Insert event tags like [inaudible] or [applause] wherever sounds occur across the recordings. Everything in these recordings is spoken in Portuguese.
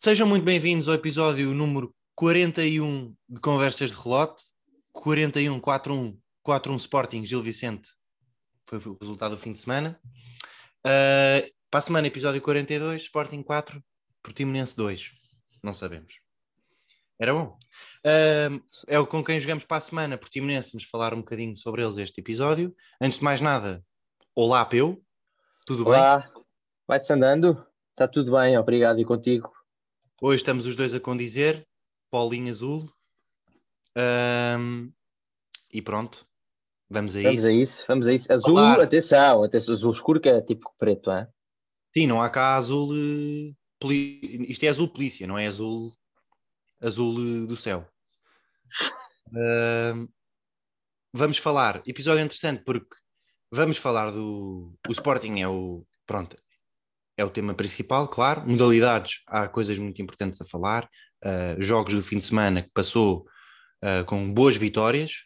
Sejam muito bem-vindos ao episódio número 41 de Conversas de Relote. 41, 4-1, 4-1 Sporting, Gil Vicente. Foi o resultado do fim de semana. Uh, para a semana, episódio 42, Sporting 4, Portimonense 2. Não sabemos. Era bom. Uh, é o com quem jogamos para a semana, Portimonense. Vamos falar um bocadinho sobre eles este episódio. Antes de mais nada, olá, Peu. Tudo olá. bem? Vai-se andando? Está tudo bem, obrigado. E contigo? Hoje estamos os dois a condizer, Paulinho Azul. Um, e pronto, vamos a vamos isso. Vamos a isso, vamos a isso. Azul, Falar. atenção, atenção, azul escuro que é tipo preto, é? Sim, não há cá azul. Poli... Isto é azul polícia, não é azul azul uh, do céu. Uh, vamos falar, episódio interessante porque vamos falar do o Sporting é o pronto é o tema principal, claro. Modalidades, há coisas muito importantes a falar. Uh, jogos do fim de semana que passou uh, com boas vitórias,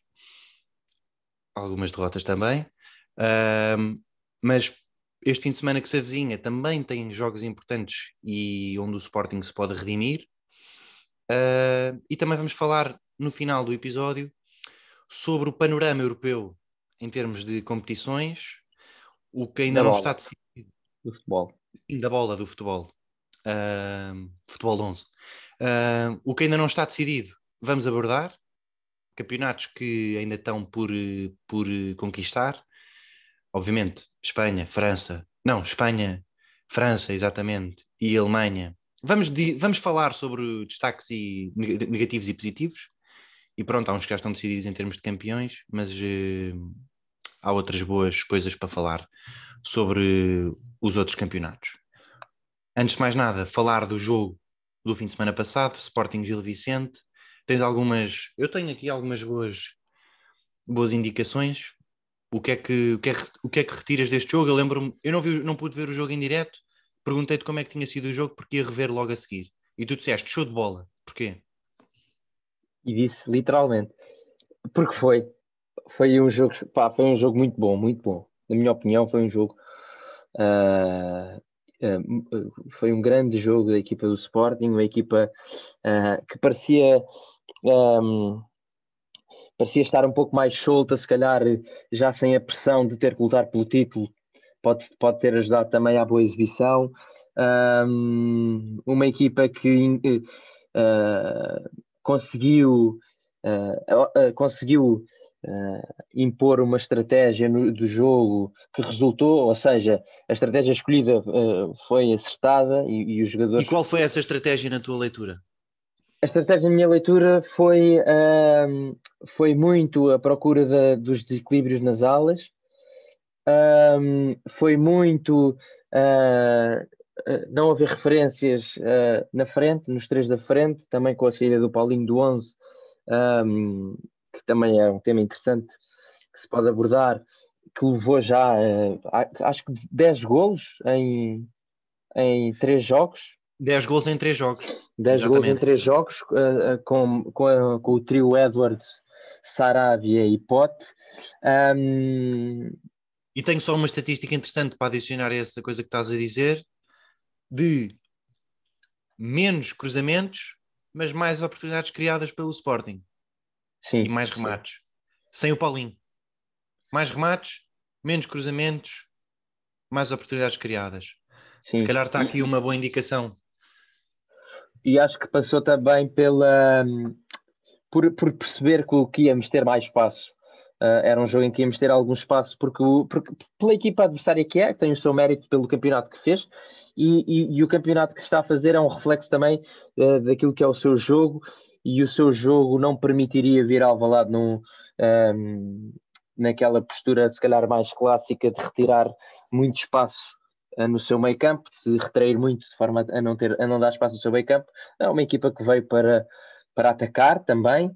algumas derrotas também. Uh, mas este fim de semana que se avizinha também tem jogos importantes e onde o Sporting se pode redimir. e também vamos falar no final do episódio sobre o panorama europeu em termos de competições, o que ainda da não bola. está decidido. Do futebol da bola do futebol, uh, futebol 11. Uh, o que ainda não está decidido, vamos abordar. Campeonatos que ainda estão por, por conquistar. Obviamente, Espanha, França, não, Espanha, França, exatamente, e Alemanha. Vamos, vamos falar sobre destaques e negativos e positivos. E pronto, há uns que já estão decididos em termos de campeões, mas uh, há outras boas coisas para falar sobre os outros campeonatos. Antes de mais nada, falar do jogo do fim de semana passado, Sporting Gil Vicente. Tens algumas, eu tenho aqui algumas boas, boas indicações. O que, é que, o, que é, o que é que retiras deste jogo? Eu lembro-me, eu não, vi, não pude ver o jogo em direto, perguntei-te como é que tinha sido o jogo, porque ia rever logo a seguir. E tu disseste, show de bola. Porquê? E disse literalmente, porque foi. Foi um jogo, pá, foi um jogo muito bom, muito bom. Na minha opinião, foi um jogo Uh, uh, foi um grande jogo da equipa do Sporting, uma equipa uh, que parecia um, parecia estar um pouco mais solta, se calhar já sem a pressão de ter que lutar pelo título, pode, pode ter ajudado também à boa exibição. Um, uma equipa que uh, conseguiu, uh, conseguiu uh, impor uma estratégia no, do jogo que resultou, ou seja, a estratégia escolhida uh, foi acertada e, e, os jogadores. E qual foi essa estratégia na tua leitura? A estratégia na minha leitura foi, uh, foi muito a procura dos desequilíbrios nas alas, foi muito não haver referências na frente, nos três da frente, também com a saída do Paulinho do 11. Um, que também é um tema interessante que se pode abordar, que levou já, uh, acho que 10 golos em, em 3 jogos. 10 gols em 3 jogos. 10 gols em 3 jogos, uh, com, com, a, com, o trio Edwards, Saravia e Pote. Um... E tenho só uma estatística interessante para adicionar a essa coisa que estás a dizer, de menos cruzamentos, mas mais oportunidades criadas pelo Sporting. Sim, e mais remates. Sim. Sem o Paulinho. Mais remates, menos cruzamentos, mais oportunidades criadas. Sim. Se calhar está aqui uma boa indicação. E acho que passou também pela por, por perceber que, que íamos ter mais espaço. Uh, era um jogo em que íamos ter algum espaço porque, porque pela equipa adversária que é, que tem o seu mérito pelo campeonato que fez, e, e, e o campeonato que está a fazer é um reflexo também uh, daquilo que é o seu jogo e o seu jogo não permitiria vir ao Valado num, um, naquela postura se calhar mais clássica de retirar muito espaço uh, no seu meio campo, de se retrair muito de forma a não, ter, a não dar espaço no seu meio campo. É uma equipa que veio para, para atacar também,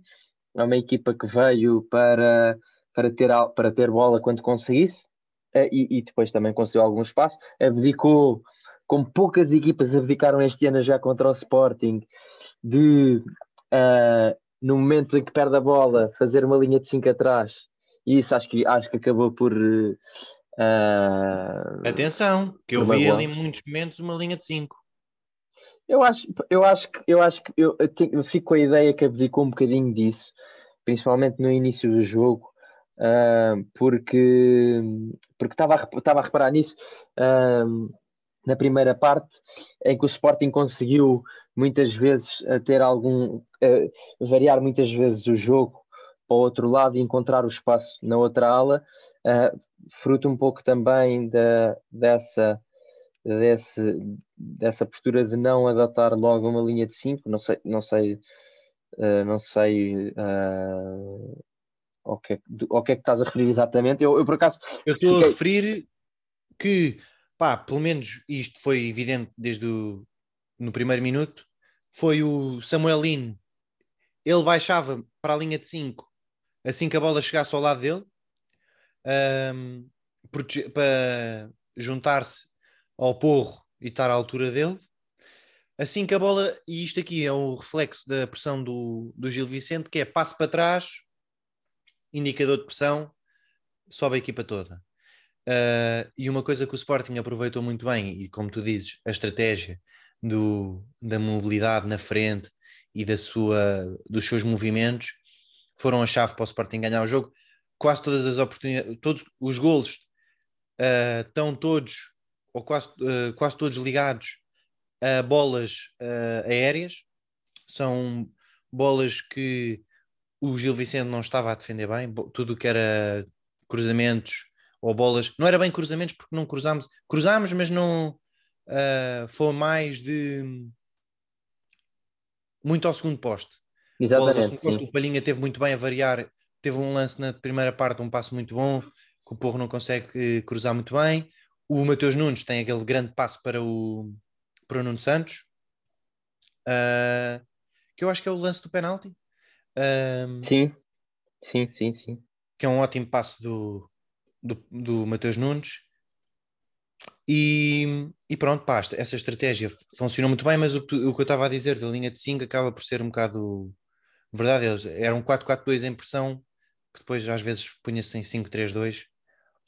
é uma equipa que veio para, para, ter, para ter bola quando conseguisse uh, e, e depois também conseguiu algum espaço. Abdicou, como poucas equipas abdicaram este ano já contra o Sporting, de uh, no momento em que perde a bola, fazer uma linha de 5 atrás. E isso acho que, acho que acabou por. Uh, Atenção, que eu vi ali em muitos momentos uma linha de 5. Eu acho, eu acho que eu acho que eu, eu, fico com a ideia que abdicou um bocadinho disso, principalmente no início do jogo, uh, porque porque estava a, estava a reparar nisso uh, na primeira parte, em que o Sporting conseguiu muitas vezes ter algum uh, variar muitas vezes o jogo para o outro lado e encontrar o espaço na outra ala, fruto um pouco também da, dessa desse, dessa postura de não adotar logo uma linha de 5, não sei, não sei, uh, não sei uh, ao, que é, ao que é que estás a referir exatamente. Eu, eu por acaso. Eu estou fiquei... a referir que, pá, pelo menos isto foi evidente desde o no primeiro minuto, foi o Samuelino. Ele baixava para a linha de 5 assim que a bola chegasse ao lado dele. Um, para juntar-se ao porro e estar à altura dele. Assim que a bola, e isto aqui é o reflexo da pressão do, do Gil Vicente, que é passo para trás, indicador de pressão, sobe a equipa toda. Uh, e uma coisa que o Sporting aproveitou muito bem, e como tu dizes, a estratégia do, da mobilidade na frente e da sua, dos seus movimentos foram a chave para o Sporting ganhar o jogo. Quase todas as oportunidades, todos os golos uh, estão todos ou quase, uh, quase todos ligados a bolas aéreas. São bolas que o Gil Vicente não estava a defender bem, tudo que era cruzamentos ou bolas, não era bem cruzamentos porque não cruzámos, cruzámos, mas não uh, foi mais de muito ao segundo poste. Exatamente. Poste, o Palhinha teve muito bem a variar, teve um lance na primeira parte, um passo muito bom, que o Porro não consegue cruzar muito bem. O Mateus Nunes tem aquele grande passo para o, para o Nuno Santos, uh, que eu acho que é o lance do penalti. Uh, sim, sim, sim, sim. Que é um ótimo passo do, do, do Mateus Nunes. E, e pronto, pá, essa estratégia funcionou muito bem, mas o, o que eu estava a dizer da linha de 5 acaba por ser um bocado verdade. Eles eram 4-4-2 em pressão, que depois às vezes punha-se em 5-3-2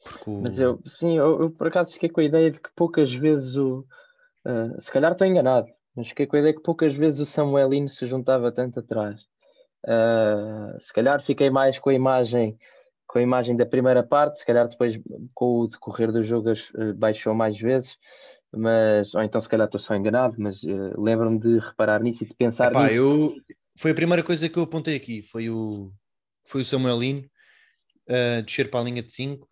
porque... Mas eu, sim, eu, eu, por acaso fiquei com a ideia de que poucas vezes o. Uh, se calhar estou enganado, mas fiquei com a ideia que poucas vezes o Samuelino se juntava tanto atrás. Uh, se calhar fiquei mais com a imagem com a imagem da primeira parte, se calhar depois com o decorrer do jogo uh, baixou mais vezes, mas ou então se calhar estou só enganado, mas uh, lembro-me de reparar nisso e de pensar Epá, nisso. Eu, foi a primeira coisa que eu apontei aqui, foi o, foi o Samuelino uh, descer para a linha de 5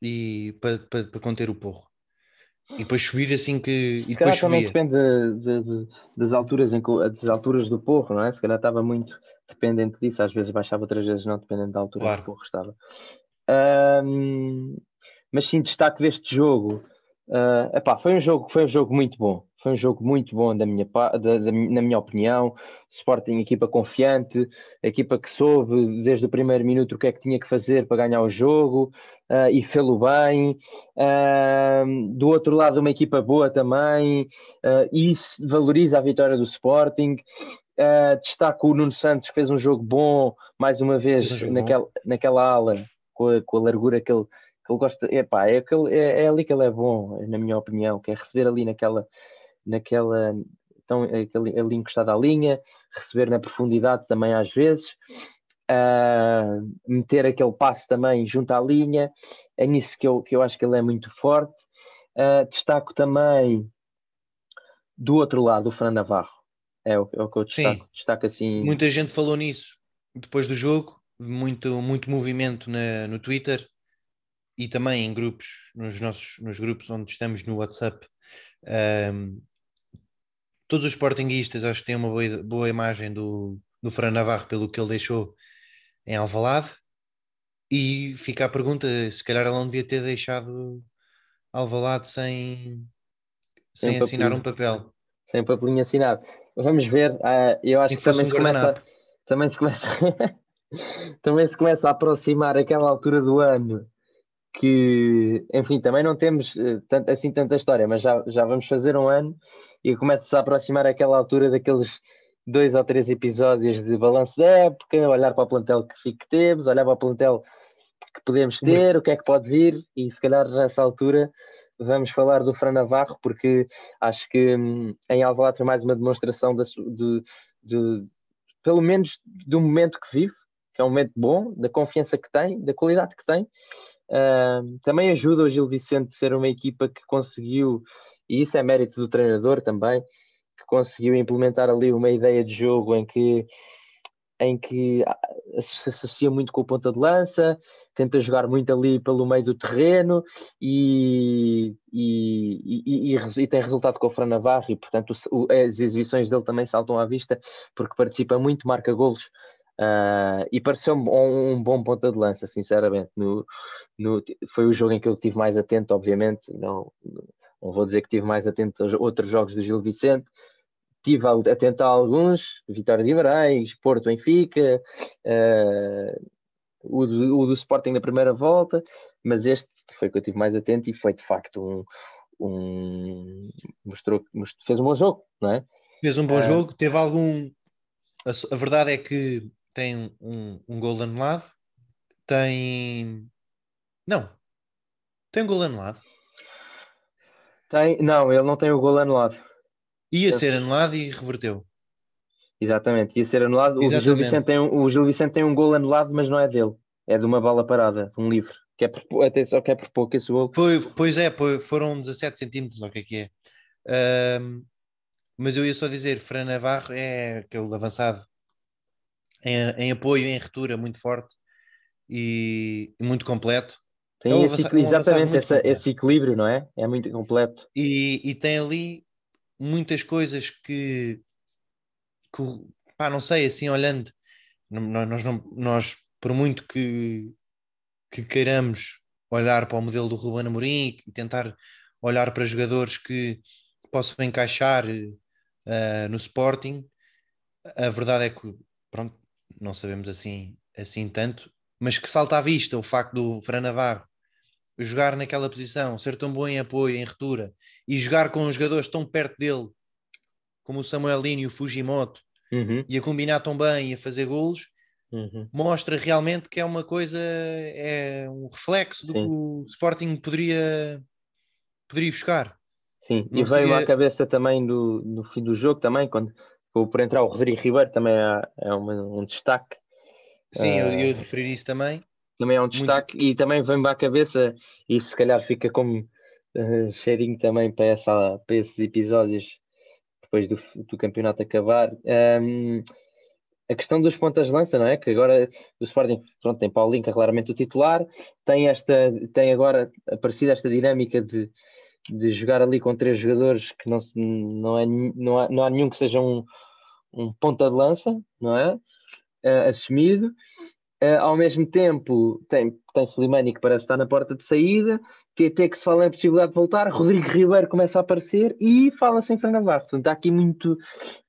e para, para, para conter o porro. E depois subir assim que. Se e depois também depende de, de, das, alturas em, das alturas do porro, não é? Se calhar estava muito dependente disso, às vezes baixava, outras vezes não, dependendo da altura claro. que o porro estava. Um, mas sim, destaque deste jogo. Uh, epá, foi um jogo, foi um jogo muito bom. Foi um jogo muito bom da minha, da, da, na minha opinião. Sporting, equipa confiante, equipa que soube desde o primeiro minuto o que é que tinha que fazer para ganhar o jogo uh, e fê-lo bem. Uh, do outro lado, uma equipa boa também, uh, e isso valoriza a vitória do Sporting. Destaco o Nuno Santos, que fez um jogo bom, mais uma vez, naquela, naquela ala, com a, com a largura que ele, ele gosta. Epá, é, aquele, é, é ali que ele é bom, na minha opinião, que é receber ali naquela naquela então, aquele, ali encostado à linha, receber na profundidade também às vezes, uh, meter aquele passo também junto à linha, é nisso que eu, que eu acho que ele é muito forte. Uh, destaco também do outro lado o Fran Navarro, é o, é o que eu destaco, Sim. destaco assim. Muita gente falou nisso depois do jogo, muito, muito movimento na, no Twitter e também em grupos, nos nossos nos grupos onde estamos no WhatsApp. Um, todos os sportinguistas acho que têm uma boa, boa imagem do, do Fran Navarro pelo que ele deixou em Alvalade. E fica a pergunta se calhar ele não devia ter deixado Alvalade sem, sem, sem assinar um papel. Sem papelinho assinado. Vamos ver, uh, eu acho que, que também se, começa, também se começa também se começa a aproximar aquela altura do ano que, enfim, também não temos uh, tanto, assim tanta história, mas já, já vamos fazer um ano e começa-se a aproximar aquela altura daqueles dois ou três episódios de balanço da época, olhar para o plantel que, que temos, olhar para o plantel que podemos ter, o que é que pode vir, e se calhar nessa altura vamos falar do Fran Navarro, porque acho que hum, em Alvalade foi mais uma demonstração de, de, de, pelo menos do momento que vive, que é um momento bom, da confiança que tem, da qualidade que tem. Uh, também ajuda o Gil Vicente a ser uma equipa que conseguiu, e isso é mérito do treinador também, que conseguiu implementar ali uma ideia de jogo em que em que se associa muito com o ponta de lança, tenta jogar muito ali pelo meio do terreno e, e, e, e tem resultado com o Fran Navarro e portanto o, as exibições dele também saltam à vista porque participa muito, marca golos uh, e pareceu-me um, um, bom ponta de lança, sinceramente no, no, foi o jogo em que eu estive mais atento, obviamente não, não vou dizer que estive mais atento aos outros jogos do Gil Vicente Estive a, tentar alguns, Vitória de Guimarães, Porto Benfica, uh, o, do, o do Sporting na primeira volta, mas este foi que eu estive mais atento e foi de facto um, um mostrou, mostrou, fez um bom jogo, não é? Fez um bom uh, jogo, teve algum. A, a, verdade é que tem um, um gol anulado, tem. Não, tem um gol anulado. Tem, não, ele não tem o gol anulado. Ia ser anulado e reverteu. Exatamente, ia ser anulado. O Gil, Vicente tem um, o Gil Vicente tem um gol anulado, mas não é dele. É de uma bola parada, de um livre. Que é por, até só que é por pouco esse gol. Foi, pois é, foram 17 centímetros, ou o que é que é. Um, mas eu ia só dizer, Fran Navarro é aquele avançado em, em apoio, em retura, muito forte e, e muito completo. Tem é esse, exatamente essa, esse equilíbrio, não é? É muito completo. E, e tem ali muitas coisas que, que pá, não sei, assim olhando, nós, nós, nós por muito que, que queiramos olhar para o modelo do Ruben Amorim e tentar olhar para jogadores que possam encaixar uh, no Sporting, a verdade é que, pronto, não sabemos assim, assim tanto, mas que salta à vista o facto do Fran Navarro jogar naquela posição, ser tão bom em apoio, em retura, e jogar com jogadores tão perto dele, como o Samuelinho e o Fujimoto, uhum. e a combinar tão bem e a fazer golos, uhum. mostra realmente que é uma coisa, é um reflexo do Sim. que o Sporting poderia, poderia buscar. Sim, Não e veio seria... à cabeça também do, no fim do jogo também, quando por entrar o Rodrigo Ribeiro também é, é uma, um destaque. Sim, eu, eu referi isso também. Também é um destaque Muito... e também vem-me à cabeça, e se calhar fica como uh, cheirinho também para, essa, para esses episódios depois do, do campeonato acabar. Um, a questão dos pontas de lança, não é? Que agora o Sporting pronto, tem Paulinho, que é claramente o titular, tem, esta, tem agora aparecido esta dinâmica de, de jogar ali com três jogadores que não, não, é, não, há, não há nenhum que seja um, um ponta de lança, não é? Uh, assumido. Uh, ao mesmo tempo, tem, tem Slimani que parece estar na porta de saída, TT que se fala em possibilidade de voltar, Rodrigo Ribeiro começa a aparecer e fala-se em Fran Navarro. Portanto, há aqui muito,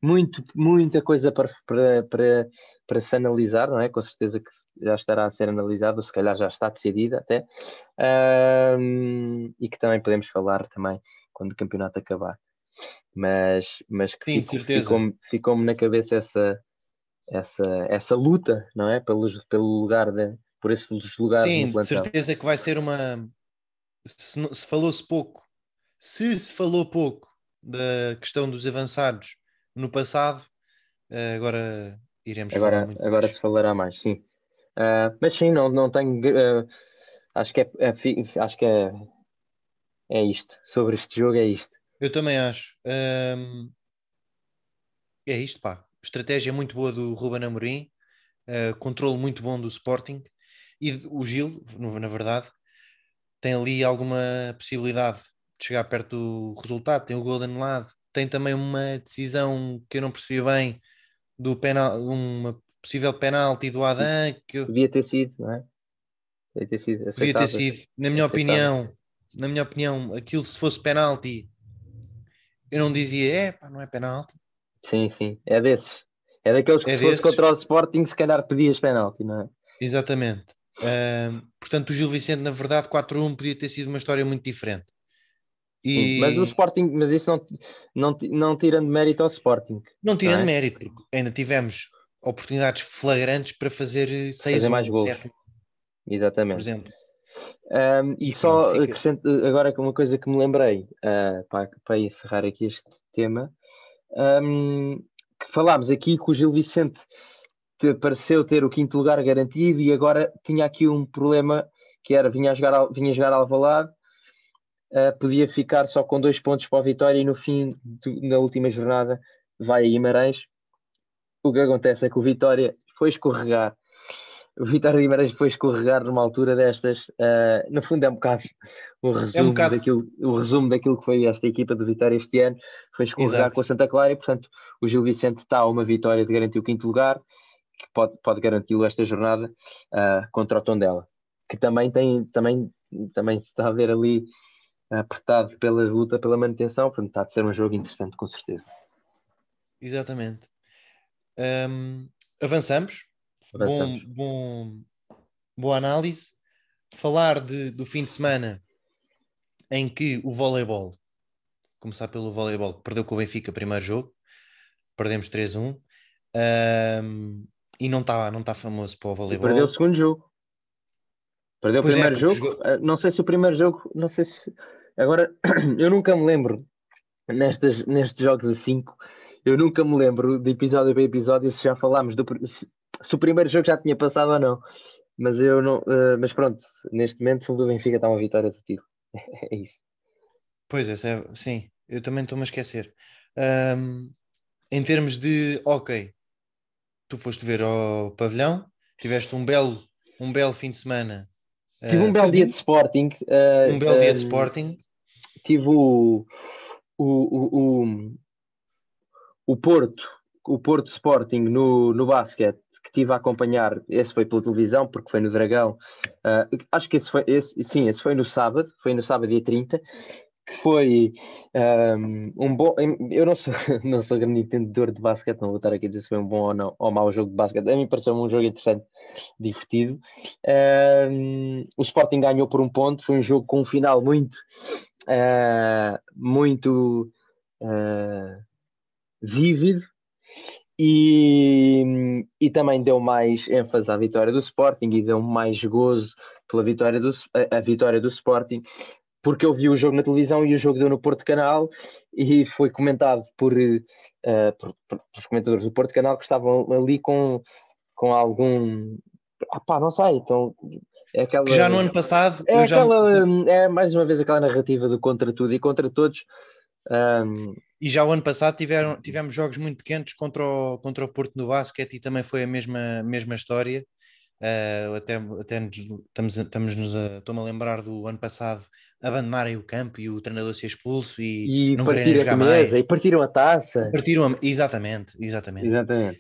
muito, muita coisa para, para, para, para se analisar, não é? Com certeza que já estará a ser analisado, ou se calhar já está decidida até, e que também podemos falar também quando o campeonato acabar. Mas, mas que ficou-me ficou na cabeça essa essa, essa luta, não é? Pelo, pelo lugar, de, por esses lugares Sim, de certeza que vai ser uma. Se, se falou-se pouco, se se falou pouco da questão dos avançados no passado, eh, agora iremos agora, falar muito Agora mais. se falará mais, sim. Uh, mas sim, não, não tenho. Uh, acho que é, é, acho que é, é isto. Sobre este jogo é isto. Eu também acho. Um, é isto, pá estratégia muito boa do Ruben Amorim, uh, controle muito bom do Sporting e o Gil, na verdade, tem ali alguma possibilidade de chegar perto do resultado, tem o gol anulado, tem também uma decisão que eu não percebi bem do penal, uma possível penalti do Adam que eu... devia ter sido, não é? Devia ter sido, devia ter sido. na minha opinião, na minha opinião, aquilo se fosse penalti, eu não dizia, é, pá, não é penalti. Sim, sim, é desses. É daqueles que é se desses. fosse contra o Sporting, se calhar pedias penalti, não é? Exatamente. Uh, portanto, o Gil Vicente, na verdade, 4-1 podia ter sido uma história muito diferente. E... Sim, mas o Sporting, mas isso não, não, não tirando mérito ao Sporting. Não tirando é? mérito, porque ainda tivemos oportunidades flagrantes para fazer 6 fazer mais gols. Exatamente. Por exemplo. Um, e só acrescento agora uma coisa que me lembrei uh, para, para encerrar aqui este tema, um, que falámos aqui que o Gil Vicente te pareceu ter o quinto lugar garantido e agora tinha aqui um problema que era vinha jogar, vinha jogar Alvalade, uh, podia ficar só com dois pontos para a vitória e no fim, do, na última jornada, vai a Guimarães. O que acontece é que o Vitória foi escorregar o Vitória Guimarães foi escorregar numa altura destas. Uh, no fundo, é um bocado o [laughs] resumo, é um bocado... Daquilo, o resumo daquilo que foi esta equipa do Vitória este ano. Foi escorregar Exato. com a Santa Clara e, portanto, o Gil Vicente está a uma vitória de garantir o quinto lugar, que pode, pode garanti-lo esta jornada uh, contra o Tondela, que também tem, também, também se está a ver ali apertado pela luta pela manutenção, portanto, está a ser um jogo interessante, com certeza. Exatamente. Um, avançamos bom, bom, boa análise. Falar de, do fim de semana em que o voleibol, começar pelo voleibol, perdeu com o Benfica primeiro jogo, perdemos 3-1, um, e não está não tá famoso para o voleibol. perdeu o segundo jogo. Perdeu pois o é, primeiro é, jogo. Jogou... Ah, não sei se o primeiro jogo, não sei se. Agora, [clears throat] eu nunca me lembro nestes, nestes jogos a 5, eu nunca me lembro de episódio para episódio se já falámos do, se o primeiro jogo já tinha passado ou não. Mas eu não. Uh, mas pronto, neste momento o Benfica está uma vitória do título. [laughs] é isso. Pois é, sim, eu também estou-me a esquecer. Um, em termos de ok, tu foste ver ao pavilhão, tiveste um belo, um belo fim de semana. Tive um uh, belo dia de Sporting. Uh, um belo dia de Sporting. Tive o, o, o, o, o Porto, o Porto Sporting no, no basquete que tive a acompanhar, esse foi pela televisão, porque foi no Dragão. Uh, acho que esse foi, esse, sim, esse foi no sábado, foi no sábado dia 30, que foi um, um bom. Eu não sou, [laughs] não sou grande entendedor de basquete, não vou estar aqui a dizer se foi um bom ou não, ou mau jogo de basquete. A mim pareceu um jogo interessante, divertido. Um, o Sporting ganhou por um ponto, foi um jogo com um final muito, uh, muito uh, vívido e, e também deu mais ênfase à vitória do Sporting e deu mais gozo pela vitória do, a, a vitória do Sporting, porque eu vi o jogo na televisão e o jogo deu no Porto Canal e foi comentado por, uh, por, por, pelos comentadores do Porto Canal que estavam ali com, com algum. Ah, pá, não sei, então é aquela. Que já no ano passado. É, aquela, já... é mais uma vez aquela narrativa do contra tudo e contra todos. Um, e já o ano passado tiveram, tivemos jogos muito pequenos contra o, contra o Porto no basquete e também foi a mesma, mesma história. Uh, até até nos, estamos, estamos nos a, estou-me a lembrar do ano passado abandonarem o campo e o treinador ser expulso e, e não querem jogar mais. E partiram a taça. Partiram a, exatamente, exatamente. Exatamente.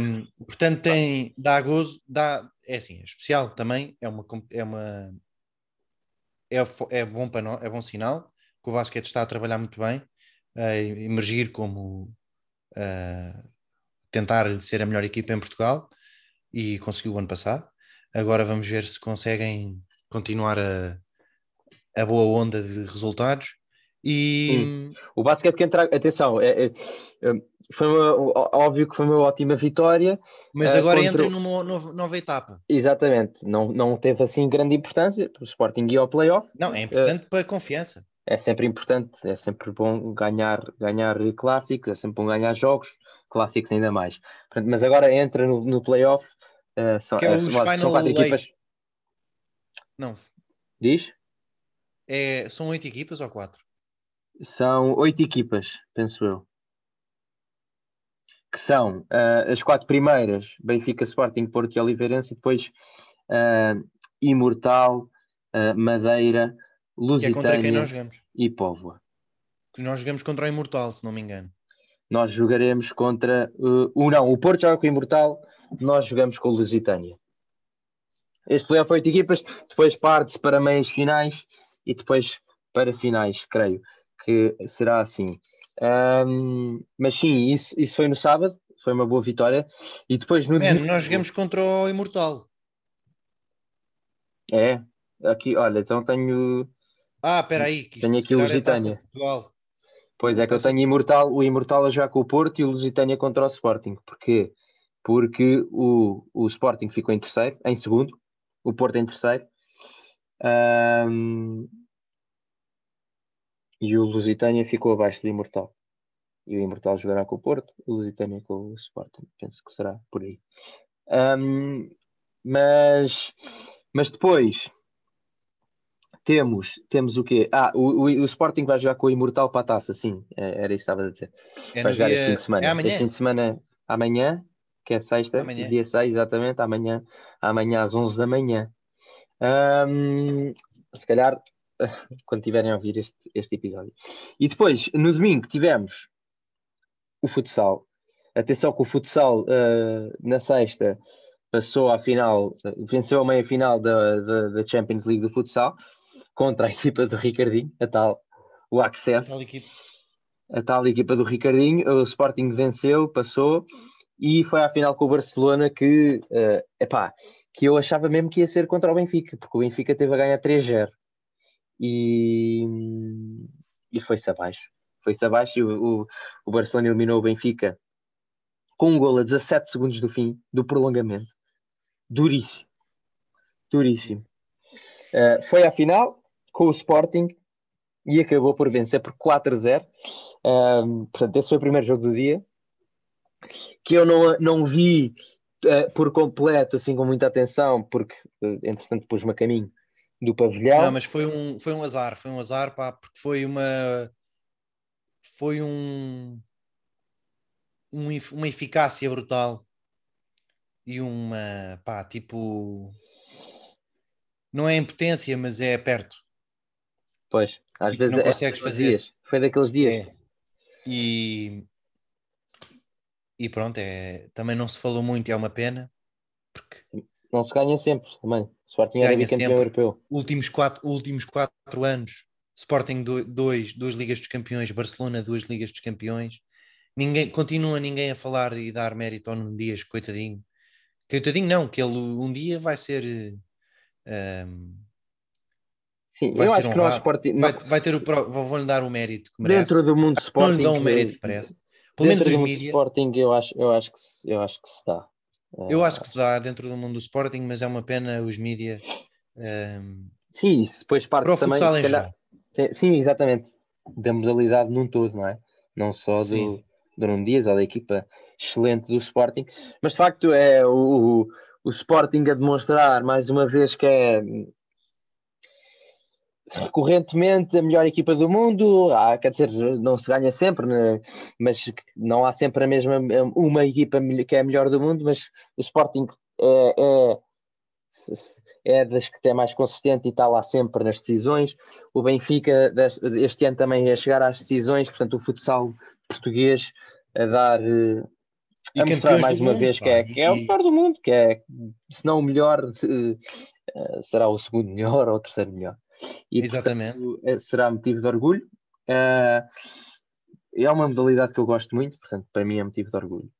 Um, portanto, tem, dá gozo, dá, é assim, é especial também, é uma, é uma é, é bom para nós, é bom sinal que o basquete está a trabalhar muito bem a emergir como uh, tentar ser a melhor equipa em Portugal e conseguiu o ano passado. Agora vamos ver se conseguem continuar a, a boa onda de resultados. E Sim. o basquete que entra, atenção, é, é, é, foi uma, óbvio que foi uma ótima vitória. Mas eh, agora contra... entra numa nova, nova, etapa. Exatamente, não, não teve assim grande importância. O Sporting ia ao playoff. Não, é importante uh, para a confiança é sempre importante, é sempre bom ganhar, ganhar clássicos, é sempre bom ganhar jogos, clássicos ainda mais. Portanto, mas agora entra no, no playoff, uh, são, é, são, são quatro equipas. Não. Diz? É, são oito equipas ou quatro? São oito equipas, penso eu. Que são uh, as quatro primeiras, Benfica, Sporting, Porto e Oliveirense, e depois uh, Imortal, Madeira, Lusitânia é e Póvoa. Nós jogamos contra o Imortal, se não me engano. Nós jogaremos contra uh, o não, o Porto joga com o Imortal, nós jogamos com o Lusitânia. Este playoff oito equipas, depois parte-se para meias finais e depois para finais, creio que será assim. Um, mas sim, isso, isso foi no sábado, foi uma boa vitória. E depois no Man, dia... nós jogamos contra o Imortal. É, aqui, olha, então tenho ah, espera aí. Tenho aqui o é Lusitânia. pois é, que eu tenho Imortal, o Imortal a jogar com o Porto e o Lusitânia contra o Sporting. Porquê? Porque o, o Sporting ficou em terceiro, em segundo, o Porto em terceiro, Um, e o Lusitânia ficou abaixo do Imortal. E o Imortal jogará com o Porto, o Lusitânia com o Sporting. Penso que será por aí. Um, mas, mas depois temos, temos o quê? Ah, o, o, o, Sporting vai jogar com o Imortal para a taça, sim, é, era isso que estava a dizer. É vai jogar dia... este fim de semana. É amanhã. Este fim de semana, amanhã, que é sexta, amanhã. dia 6, exatamente, amanhã, amanhã às 11 da manhã. Um, se calhar, [laughs] quando tiverem a ouvir este, este episódio. E depois, no domingo, tivemos o futsal. Atenção que o futsal uh, na sexta passou à final, venceu a meia final da, da, da, Champions League do futsal contra a equipa do Ricardinho, a tal, o Access. A tal equipa, a tal equipa do Ricardinho. O Sporting venceu, passou e foi à final com o Barcelona que, uh, epá, que eu achava mesmo que ia ser contra o Benfica, porque o Benfica teve a ganhar 3-0 e, e foi-se abaixo. Foi-se abaixo e o, o, o Barcelona eliminou o Benfica com um gol a 17 segundos do fim do prolongamento. Duríssimo. Duríssimo. Uh, foi à final com o Sporting e acabou por vencer por 4-0. Uh, portanto, esse foi o primeiro jogo do dia que eu não, não vi uh, por completo, assim com muita atenção, porque entretanto pus-me a caminho do pavilhão. Não, mas foi um, foi um azar, foi um azar, pá, porque foi uma. Foi um, um uma eficácia brutal e uma, pá, tipo. Não é impotência, mas é perto. Pois, às vezes não é, consegues fazer. Dias. Foi daqueles dias. É. E, e pronto, é, também não se falou muito, é uma pena, porque não se ganha sempre também. Sporting era bicampeão europeu. Últimos quatro, últimos quatro anos, Sporting dois, duas Ligas dos Campeões, Barcelona duas Ligas dos Campeões. Ninguém, continua ninguém a falar e dar mérito ao Nuno Dias, coitadinho. Coitadinho não, que ele um dia vai ser... Um, Sim, vai eu acho que nós Sporting... Vai, vai ter o... Vão-lhe dar o mérito que merece. Dentro do mundo Sporting... Não lhe dão o mérito que merece. Pelo menos dos mídias. Sporting eu acho, eu, acho que, eu acho que se dá. Eu acho que se dá dentro do mundo do Sporting, mas é uma pena os mídias. Um, sim, isso depois parte também. Se calhar, sim, exatamente. Da modalidade num todo, não é? Não só do, do Nuno Dias ou da equipa excelente do Sporting, mas de facto é o, o, o Sporting a demonstrar mais uma vez que é recorrentemente a melhor equipa do mundo, ah, quer dizer, não se ganha sempre, né? mas não há sempre a mesma uma equipa que é a melhor do mundo, mas o Sporting é, é, é das que é mais consistente e está lá sempre nas decisões. O Benfica este ano também é chegar às decisões, portanto o futsal português a dar a mostrar mais uma mundo, vez que é, que é o melhor do mundo, que é se não o melhor eh, será o segundo melhor [laughs] ou o terceiro melhor. E, Exatamente. Portanto, é, será motivo de orgulho. Uh, é uma modalidade que eu gosto muito, portanto, para mim é motivo de orgulho.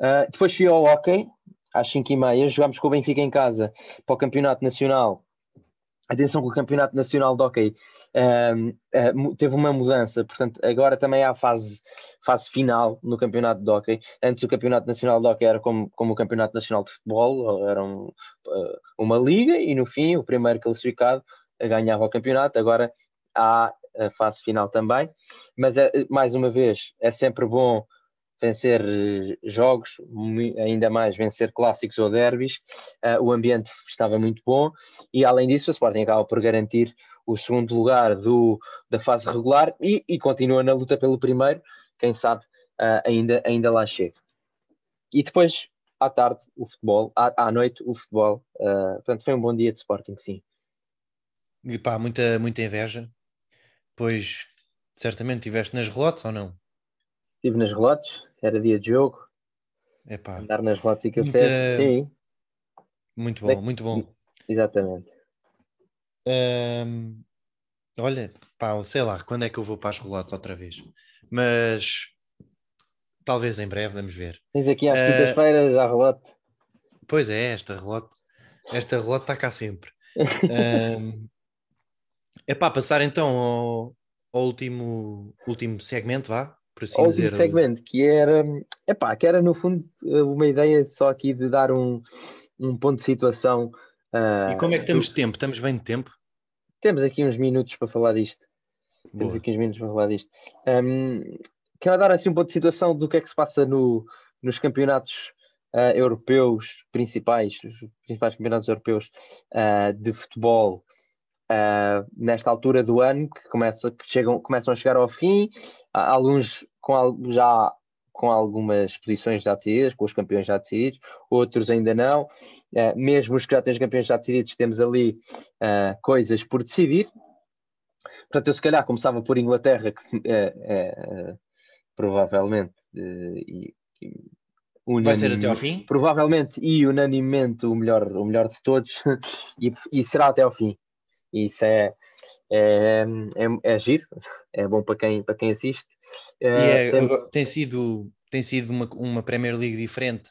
Uh, depois fui ao hockey, às 5h30, jogámos com o Benfica em casa para o Campeonato Nacional. Atenção que o Campeonato Nacional de Hockey uh, teve uma mudança, portanto, agora também há a fase, fase final no Campeonato de Hockey. Antes o Campeonato Nacional de Hockey era como, como o Campeonato Nacional de Futebol, era um, uma liga e no fim o primeiro classificado ganhava o campeonato, agora há a fase final também, mas é, mais uma vez é sempre bom vencer eh, jogos, ainda mais vencer clássicos ou derbys, uh, o ambiente estava muito bom. E além disso o Sporting acaba por garantir o segundo lugar do, da fase regular e, e continua na luta pelo primeiro, quem sabe uh, ainda, ainda lá chega. E depois à tarde o futebol, à, à noite o futebol, uh, portanto foi um bom dia de Sporting sim. E pá, muita, muita inveja. Pois certamente estiveste nas relotes ou não? Estive nas relotes, era dia de jogo. Epá, Andar nas relotes e café, muita... sim. Muito bom, muito bom. Exatamente. Olha, pá, sei lá, quando é que eu vou para as relotes outra vez? Mas talvez em breve, vamos ver. Tens aqui às uh, quintas-feiras a relote. Pois é, esta relote, esta relote está cá sempre. um, [laughs] É para passar então ao, ao, último, último segmento, vá, por assim dizer. Último segmento, que era, epá, que era no fundo uma ideia só aqui de dar um, um ponto de situação Uh, e como é que estamos de tempo? Estamos bem de tempo? Temos aqui uns minutos para falar disto. Boa. Temos aqui uns minutos para falar disto. Um, quero dar assim um ponto de situação do que é que se passa no, nos campeonatos uh, europeus principais, os principais campeonatos europeus uh, de futebol uh, nesta altura do ano, que, começa, que chegam, começam a chegar ao fim, alguns com, já com algumas posições já decididas, com os campeões já decididos, outros ainda não. Uh, mesmo os que já têm os campeões já decididos, temos ali uh, coisas por decidir. Portanto, eu se calhar começava por Inglaterra, que uh, provavelmente e, Vai ser até ao fim? Provavelmente e unanimemente o melhor, o melhor de todos, [laughs] e, e será até ao fim. Isso é, é, é, é giro, é bom para quem, para quem assiste. É, é, tem... tem... sido, tem sido uma, uma Premier League diferente,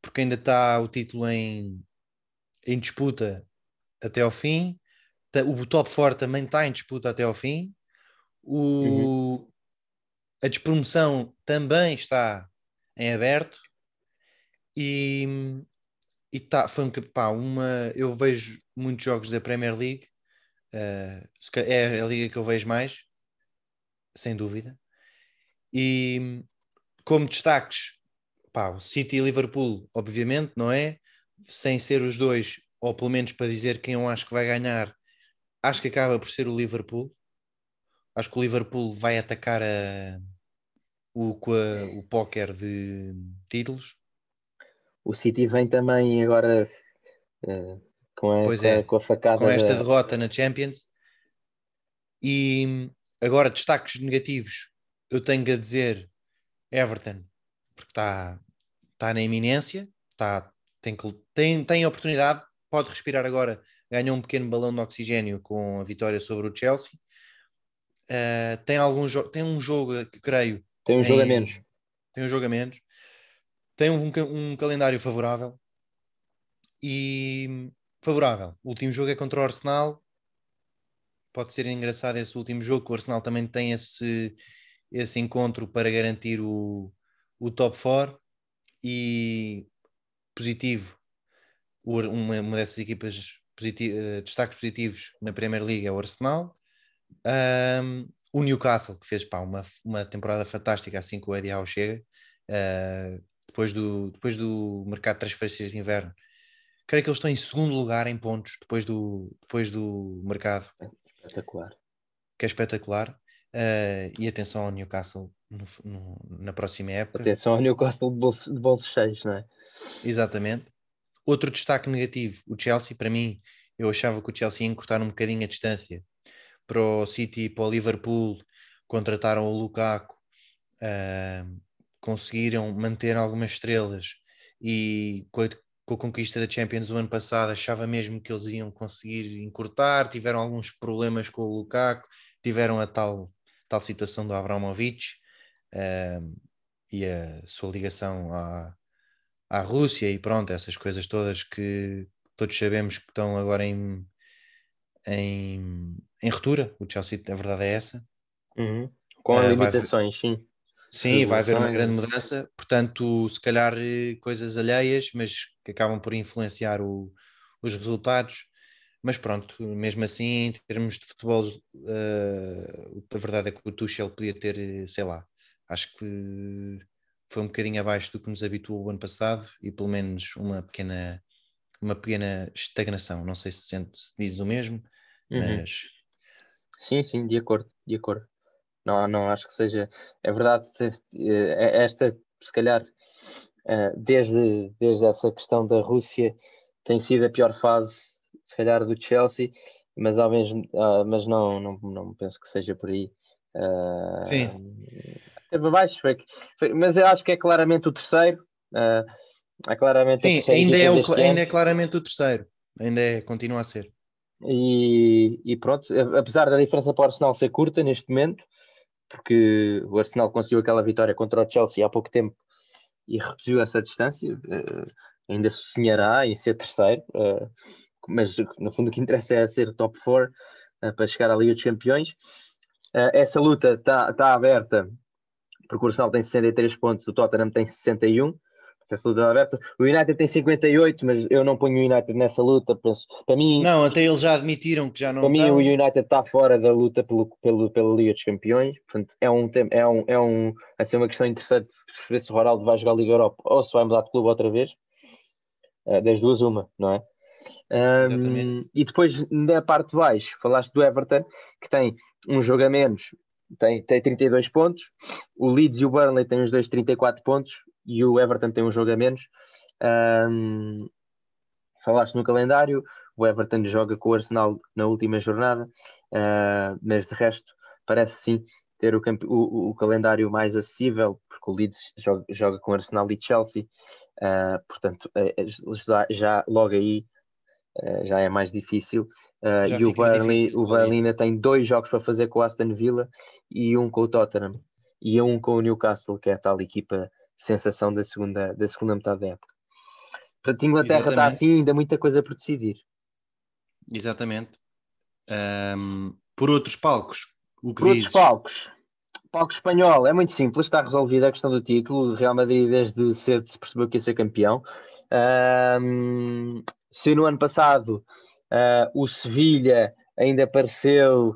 porque ainda está o título em, em disputa até ao fim, o top 4 também está em disputa até ao fim, o, uhum. a despromoção também está em aberto e, e tá, foi um, pá, uma, eu vejo muitos jogos da Premier League Uh, é a liga que eu vejo mais, sem dúvida. E como destaques, pá, City e Liverpool, obviamente, não é? Sem ser os dois, ou pelo menos para dizer quem eu acho que vai ganhar, acho que acaba por ser o Liverpool. Acho que o Liverpool vai atacar a, o, a, o póquer de títulos. O City vem também agora. Uh com a, pois com é, com a facada. Com esta da... derrota na Champions. E agora, destaques negativos, eu tenho a dizer Everton, porque está tá na iminência, tá, tem, tem, tem oportunidade, pode respirar agora. Ganhou um pequeno balão de oxigênio com a vitória sobre o Chelsea. Uh, tem, algum tem um jogo que creio. Tem um jogo a menos. Tem um jogo a menos. Tem um, um calendário favorável. E favorável. O último jogo é contra o Arsenal. Pode ser engraçado esse último jogo, o Arsenal também tem esse, esse encontro para garantir o, o top 4 e positivo. Uma, uma dessas equipas positivo, eh, destaques positivos na Premier League é o Arsenal. Um, o Newcastle, que fez pá, uma, uma temporada fantástica assim que o Eddie Howe chega, uh, depois, do, depois do mercado de transferências de inverno, creio que eles estão em segundo lugar em pontos depois do, depois do mercado. Espetacular. Que é espetacular. Uh, e atenção ao Newcastle no, no, na próxima época. Atenção ao Newcastle de bolsos, de bolsos cheios, não é? Exatamente. Outro destaque negativo, o Chelsea, para mim, eu achava que o Chelsea ia encurtar um bocadinho a distância para o City e para o Liverpool, contrataram o Lukaku, uh, conseguiram manter algumas estrelas e com a conquista da Champions do ano passado, achava mesmo que eles iam conseguir encurtar, tiveram alguns problemas com o Lukaku, tiveram a tal, tal situação do Abramovich uh, e a sua ligação à, à Rússia e pronto, essas coisas todas que todos sabemos que estão agora em, em, em ruptura. O Chelsea, a verdade é essa. Uhum. Com uh, limitações, vai... sim. Sim, vai haver uma grande mudança, portanto, se calhar eh, coisas alheias, mas que acabam por influenciar o, os resultados. Mas pronto, mesmo assim, em termos de futebol, uh, a verdade é que o Tuchel podia ter, eh, sei lá, acho que foi um bocadinho abaixo do que nos habituou o ano passado e pelo menos uma pequena, uma pequena estagnação. Não sei se, sente, se diz o mesmo, uhum. mas. Sim, sim, de acordo, de acordo. Não, não acho que seja. É verdade, é esta, se calhar, eh, desde, desde essa questão da Rússia, tem sido a pior fase, se calhar, do Chelsea, mas, ao mesmo, ah, mas não, não, não penso que seja por aí. Ah, Sim. Teve abaixo, foi, foi, mas eu acho que é claramente o terceiro. É claramente Sim, ainda é, o, ainda é claramente o terceiro, ainda é, continua a ser. E, e, pronto, apesar da diferença para o Arsenal ser curta neste momento, porque o Arsenal conseguiu aquela vitória contra o Chelsea há pouco tempo e reduziu essa distância. Uh, ainda sonhará em ser terceiro, uh, mas no fundo o que interessa é ser top 4 uh, eh, para chegar à Liga dos Campeões. essa luta está tá aberta, porque o Arsenal tem 63 pontos, o Tottenham tem 61. Essa luta aberta. O United tem 58, mas eu não ponho o United nessa luta. Penso, para mim, não, até eles já admitiram que já não. Para mim, o United está fora da luta pelo, pelo, pela Liga dos Campeões. Portanto, é um é um é um ser uma questão interessante ver se o Ronaldo vai jogar a Liga Europa ou se vai mudar de clube outra vez. Uh, das duas, uma, não é? Um, e depois na parte de baixo, falaste do Everton, que tem um jogo a menos, tem, tem 32 pontos. O Leeds e o Burnley têm os dois 34 pontos e o Everton tem um jogo a menos. Um, falaste no calendário, o Everton joga com o Arsenal na última jornada, uh, mas de resto parece sim ter o, o, o, calendário mais acessível, porque o Leeds joga, joga com Arsenal e Chelsea, uh, portanto, uh, já, já, logo aí já é mais difícil. e o Burnley, o Burnley ainda tem dois jogos para fazer com o Aston Villa e um com o Tottenham e um com o Newcastle, que é a tal equipa sensação da segunda, da segunda metade da época. Portanto, Inglaterra está assim, ainda muita coisa por decidir. Exatamente. Um, por outros palcos, o que Por dizes? outros palcos. Palco espanhol é muito simples, está resolvida a questão do título. O Real Madrid, desde cedo, se percebeu que ia ser campeão. Um, se no ano passado uh, o Sevilha ainda pareceu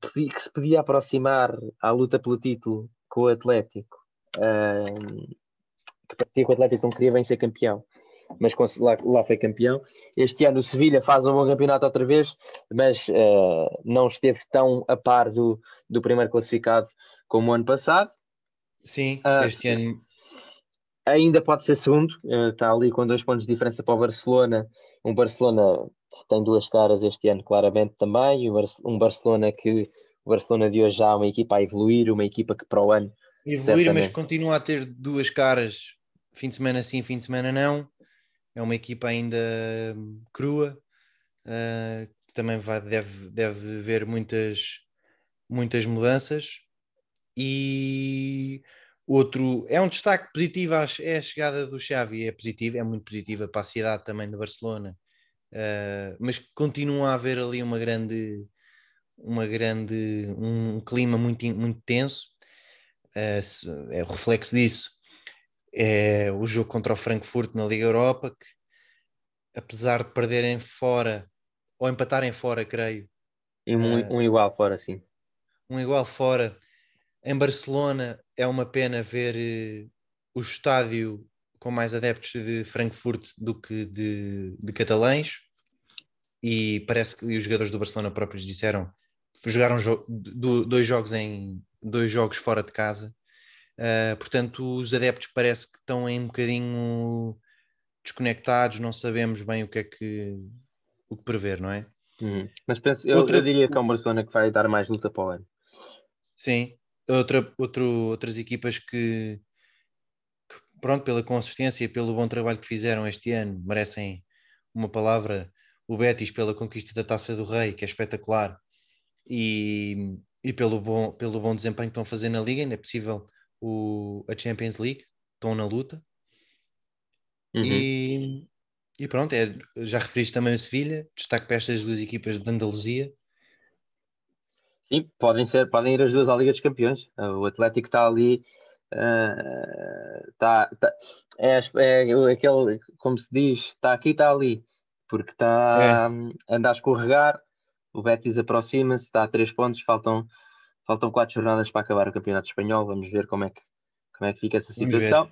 que se podia aproximar à luta pelo título com o Atlético, que parecia que o Atlético não queria bem ser campeão, mas lá, lá foi campeão. Este ano o Sevilha faz um bom campeonato outra vez, mas uh, não esteve tão a par do, do primeiro classificado como o ano passado. Sim, uh, este ano. Ainda pode ser segundo, uh, está ali com dois pontos de diferença para o Barcelona. Um Barcelona que tem duas caras este ano, claramente também. Um Barcelona que o Barcelona de hoje já é uma equipa a evoluir, uma equipa que para o ano evoluir, Certamente. mas continua a ter duas caras, fim de semana sim, fim de semana não. É uma equipa ainda crua, uh, também vai, deve, deve ver muitas, muitas mudanças. E outro é um destaque positivo é a chegada do Xavi, é positivo, é muito positiva para a cidade também de Barcelona, uh, mas continua a haver ali uma grande, uma grande, um clima muito, muito tenso é, é o reflexo disso é o jogo contra o Frankfurt na Liga Europa, que apesar de perderem fora ou empatarem fora, creio. E um, uh, um, igual fora, sim. Um igual fora. Em Barcelona é uma pena ver uh, o estádio com mais adeptos de Frankfurt do que de, de catalães. E parece que os jogadores do Barcelona próprios disseram jogaram jo do, dois jogos em dois jogos fora de casa. Uh, portanto, os adeptos parece que estão aí um bocadinho desconectados, não sabemos bem o que é que o que prever, não é? Uhum. Mas penso, eu, outra... eu, diria que é um Barcelona que vai dar mais luta para o ano. Sim, outra, outro, outras equipas que, que, pronto, pela consistência e pelo bom trabalho que fizeram este ano, merecem uma palavra. O Betis pela conquista da Taça do Rei, que é espetacular, e, e pelo, bom, pelo bom desempenho que estão a fazer na Liga, ainda é possível o, a Champions League, estão na luta. Uhum. E, e pronto, é, já referiste também o Sevilha, destaque para estas duas equipas de Andaluzia. Sim, podem, ser, podem ir as duas à Liga dos Campeões. O Atlético está ali, uh, tá, tá, é, é, aquele, como se diz, está aqui, está ali, porque está é. a andar a escorregar o Betis aproxima-se, está a 3 pontos, faltam, faltam 4 jornadas para acabar o Campeonato Espanhol. Vamos ver como é que, como é que fica essa situação.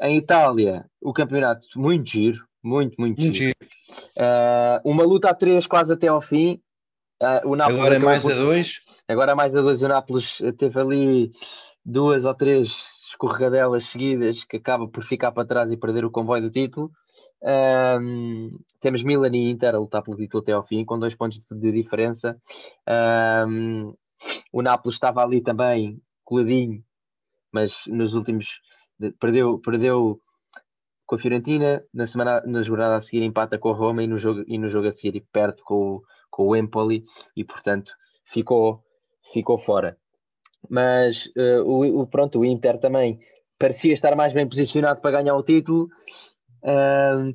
Em Itália, o campeonato muito giro, muito, muito, muito giro. giro. Uh, uma luta a 3 quase até ao fim. Uh, o Nápoles agora é mais por... a 2. Agora é mais a 2. O Nápoles teve ali duas ou três escorregadelas seguidas que acaba por ficar para trás e perder o comboio do título. Um, temos Milan e Inter a lutar pelo título até ao fim, com dois pontos de, diferença. Um, o Nápoles estava ali também coladinho, mas nos últimos perdeu, perdeu com a Fiorentina, na semana na jornada a seguir empata com a Roma e no jogo, e no jogo a seguir perde com, com o Empoli e portanto ficou, ficou fora. Mas uh, o, o, pronto, o Inter também parecia estar mais bem posicionado para ganhar o título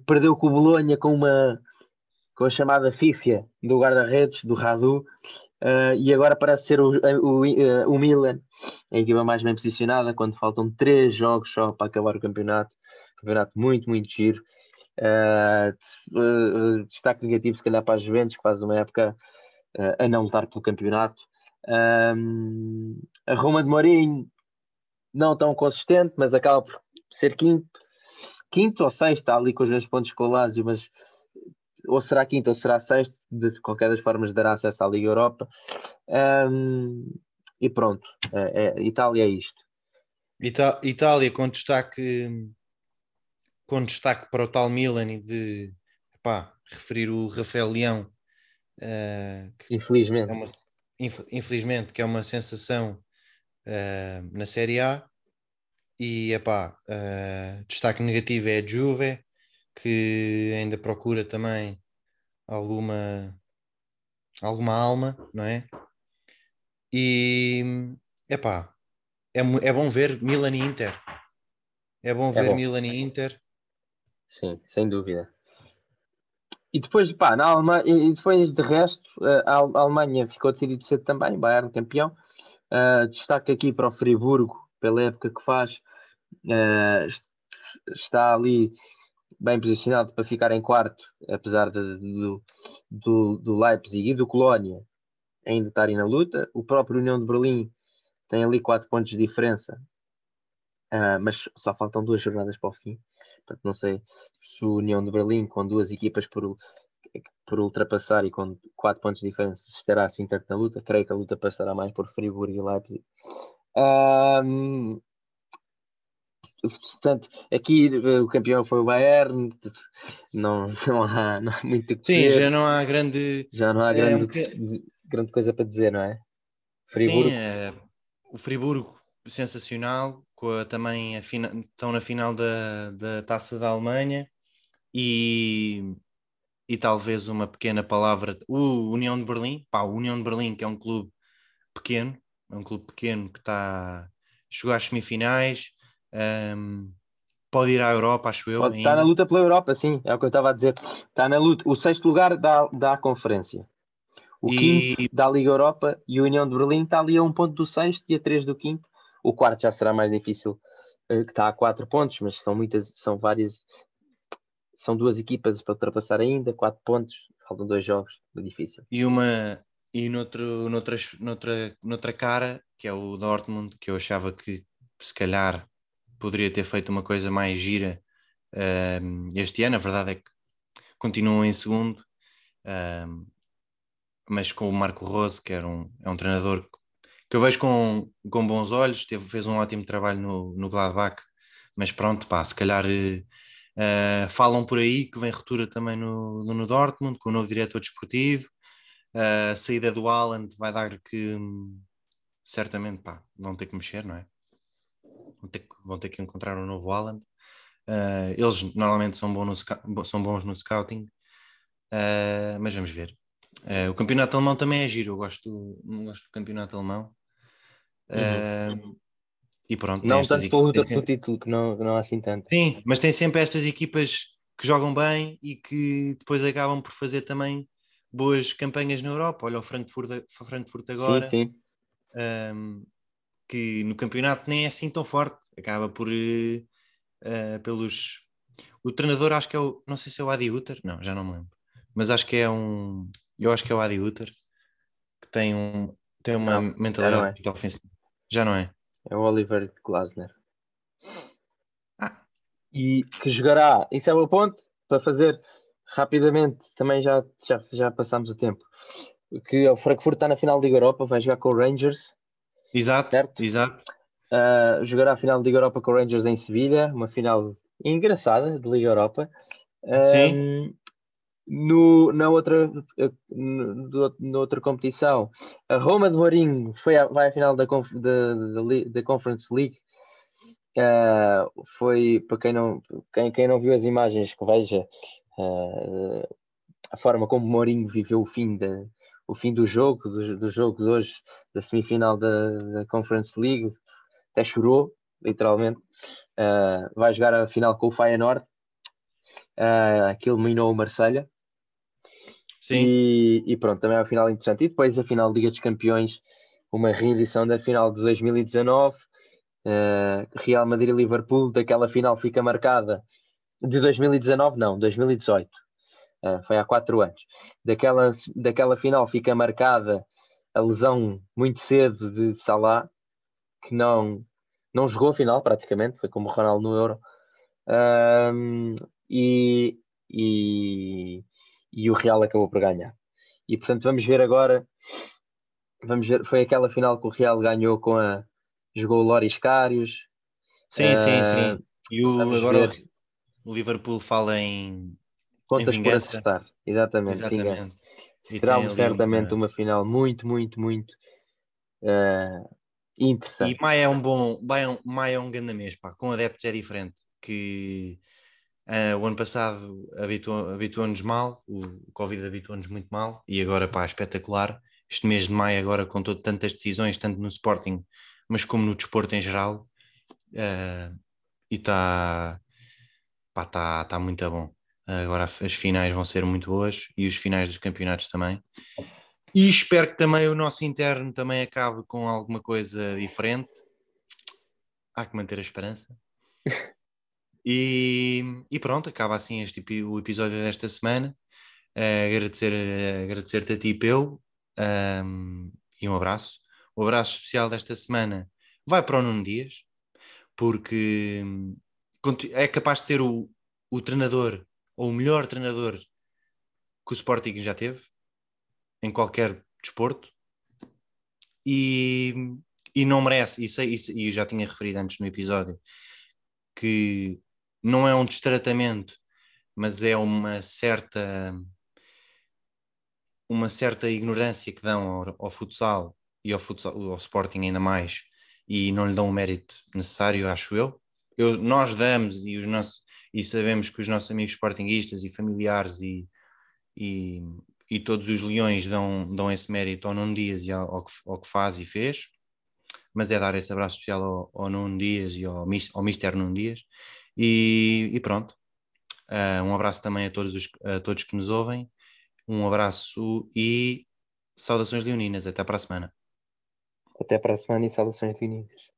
Perdeu com o Bolonha com uma com a chamada Fífia do guarda-redes, do Radu, uh, e agora parece ser o, o, o, Milan, a equipa mais bem posicionada, quando faltam três jogos só para acabar o campeonato. campeonato muito, muito giro. Uh, destaque negativo, se calhar, para a Juventus, que faz uma época a não lutar pelo campeonato. Um, a Roma de Mourinho, não tão consistente, mas acaba por ser quinto, quinto ou sexto, está ali com os dois pontos com o Lazio, mas ou será quinto ou será sexto, de qualquer das formas dará acesso à Liga Europa. Um, e pronto, é, é, Itália é isto. Ita Itália com destaque com destaque para o tal Milan e de epá, referir o Rafael Leão uh, infelizmente é uma, infelizmente que é uma sensação uh, na Série A e epá, uh, destaque negativo é a Juve que ainda procura também alguma alguma alma, não é? E epá, é, é bom ver Milan e Inter. É bom é ver bom. Milan e Inter. Sim, sem dúvida. E depois, pá, na Alemanha, e depois de resto, a Alemanha ficou decidido cedo também, Bayern campeão. Uh, destaque aqui para o Friburgo, pela época que faz, uh, está ali bem posicionado para ficar em quarto, apesar de, de, do, do Leipzig e do Colónia ainda estarem na luta. O próprio União de Berlim tem ali 4 pontos de diferença, uh, mas só faltam duas jornadas para o fim. Portanto, não sei se o União de Berlim, com duas equipas por, por ultrapassar e com 4 pontos de diferença, estará assim tanto na luta. Creio que a luta passará mais por Friburgo e Leipzig. Um, portanto, aqui eh, o campeão foi o Bayern, não, não, há, não há muito o que Sim, dizer. já não há grande. Já não há grande, é, um que... grande coisa para dizer, não é? Friburgo. Sim, é, o Friburgo, sensacional, com a, também a fina, estão na final da, da taça da Alemanha e, e talvez uma pequena palavra. O União de Berlim, pá, o União de Berlim, que é um clube pequeno, é um clube pequeno que está chegou às semifinais, um, pode ir à Europa, acho eu. Pode, está na luta pela Europa, sim, é o que eu estava a dizer. Está na luta. O sexto lugar dá, dá a conferência. O e... quinto da Liga Europa e a União de Berlim está ali a um ponto do sexto e a três do quinto. O quarto já será mais difícil, eh, que está a quatro pontos, mas são muitas, são várias, são duas equipas para ultrapassar ainda, quatro pontos, faltam dois jogos, é difícil. E uma e noutro, noutra, noutra, noutra cara, que é o Dortmund, que eu achava que se calhar poderia ter feito uma coisa mais gira uh, este ano. A verdade é que continuam em segundo, uh, mas com o Marco Rose, que era um, é um treinador que eu vejo com, com bons olhos, teve, fez um ótimo trabalho no, no Gladbach, mas pronto, pá, se calhar uh, falam por aí que vem ruptura também no, no Dortmund, com o novo diretor desportivo, a saída do Haaland vai dar que certamente pá, vão ter que mexer, não é? vão ter, que, vão ter que encontrar um novo Haaland. Uh, eles normalmente são, bons no, são bons no scouting, uh, mas vamos ver. Uh, o campeonato alemão também é giro, eu gosto, não gosto do campeonato alemão. Uhum. E pronto, não tanto pelo, pelo título, que não, não há assim tanto. Sim, mas tem sempre estas equipas que jogam bem e que depois acabam por fazer também boas campanhas na Europa. Olha o Frankfurt, Frankfurt agora. Sim, sim. Um, que no campeonato nem é assim tão forte, acaba por uh, pelos. O treinador acho que é o. Não sei se é o Adi Uter, não, já não me lembro. Mas acho que é um. Eu acho que é o Adi Uter que tem, um, tem uma não, mentalidade é. ofensiva. Já não é? É o Oliver Glasner. Ah. E que jogará. Isso é o ponto para fazer rapidamente. Também já, já, já passamos o tempo. Que o Frankfurt está na final da Liga Europa, vai jogar com o Rangers Exato, certo? exato. Uh, jogará a final de Liga Europa com o Rangers em Sevilha, uma final engraçada de Liga Europa. Sim. no, na, outra, no, na outra competição, a Roma de Mourinho foi a, vai à final da, da, da, da Conference League. Uh, foi para quem não, quem, quem não viu as imagens, que veja uh, a forma como Mourinho viveu o fim da, o fim do jogo, do, do jogo de hoje, da semifinal da, da Conference League, até chorou, literalmente. Uh, vai jogar a final com o Feyenoord, uh, que eliminou o Marselha. Sim. E, e, pronto, também é uma final interessante. E depois a final da Liga dos Campeões, uma reedição da final de 2019, Uh, Real Madrid e Liverpool, daquela final fica marcada de 2019, não, 2018. Uh, foi há quatro anos. Daquela, daquela final fica marcada a lesão muito cedo de Salah, que não, não jogou a final praticamente, foi como o Ronaldo no Euro. Um, e, e, e o Real acabou por ganhar. E portanto vamos ver agora. Vamos ver, foi aquela final que o Real ganhou com a. Jogou o Loris Karius. Sim, uh, sim, sim. E o, agora ver. O Liverpool fala em. Contas em por acertar. Exatamente. Exatamente. Será certamente uma... uma... final muito, muito, muito uh, interessante. E Maia é um bom. Maia é um grande mês, pá. Com adeptos é diferente. Que Uh, o ano passado habituou-nos habituou mal, o Covid habituou-nos muito mal e agora, pá, espetacular. Este mês de maio, agora com todo, tantas decisões, tanto no Sporting, mas como no desporto em geral, uh, e está tá, tá muito bom. Agora as finais vão ser muito boas e os finais dos campeonatos também. E espero que também o nosso interno também acabe com alguma coisa diferente. Há que manter a esperança. [laughs] E, e pronto, acaba assim este, o episódio desta semana. Uh, agradecer, uh, agradecer-te a ti, Peu, um, e um abraço. O abraço especial desta semana vai para o Nuno Dias, porque é capaz de ser o, o treinador, ou o melhor treinador que o Sporting já teve, em qualquer desporto, e, e não merece, sei, e, e já tinha referido antes no episódio, que não é um destratamento, mas é uma certa uma certa ignorância que dão ao, ao futsal e ao, futsal, ao Sporting ainda mais e não lhe dão o mérito necessário, acho eu. Eu nós damos e, os nossos, e sabemos que os nossos amigos sportinguistas e familiares e, e, e todos os leões dão, dão esse mérito ao Nuno Dias e ao, ao, que, ao que faz e fez, mas é dar esse abraço especial ao, ao Nuno Dias e ao, ao Mister Nuno Dias e, e pronto. Uh, um abraço também a todos, os, a todos que nos ouvem. Um abraço e saudações leoninas. Até para a semana. Até para a semana e saudações leoninas.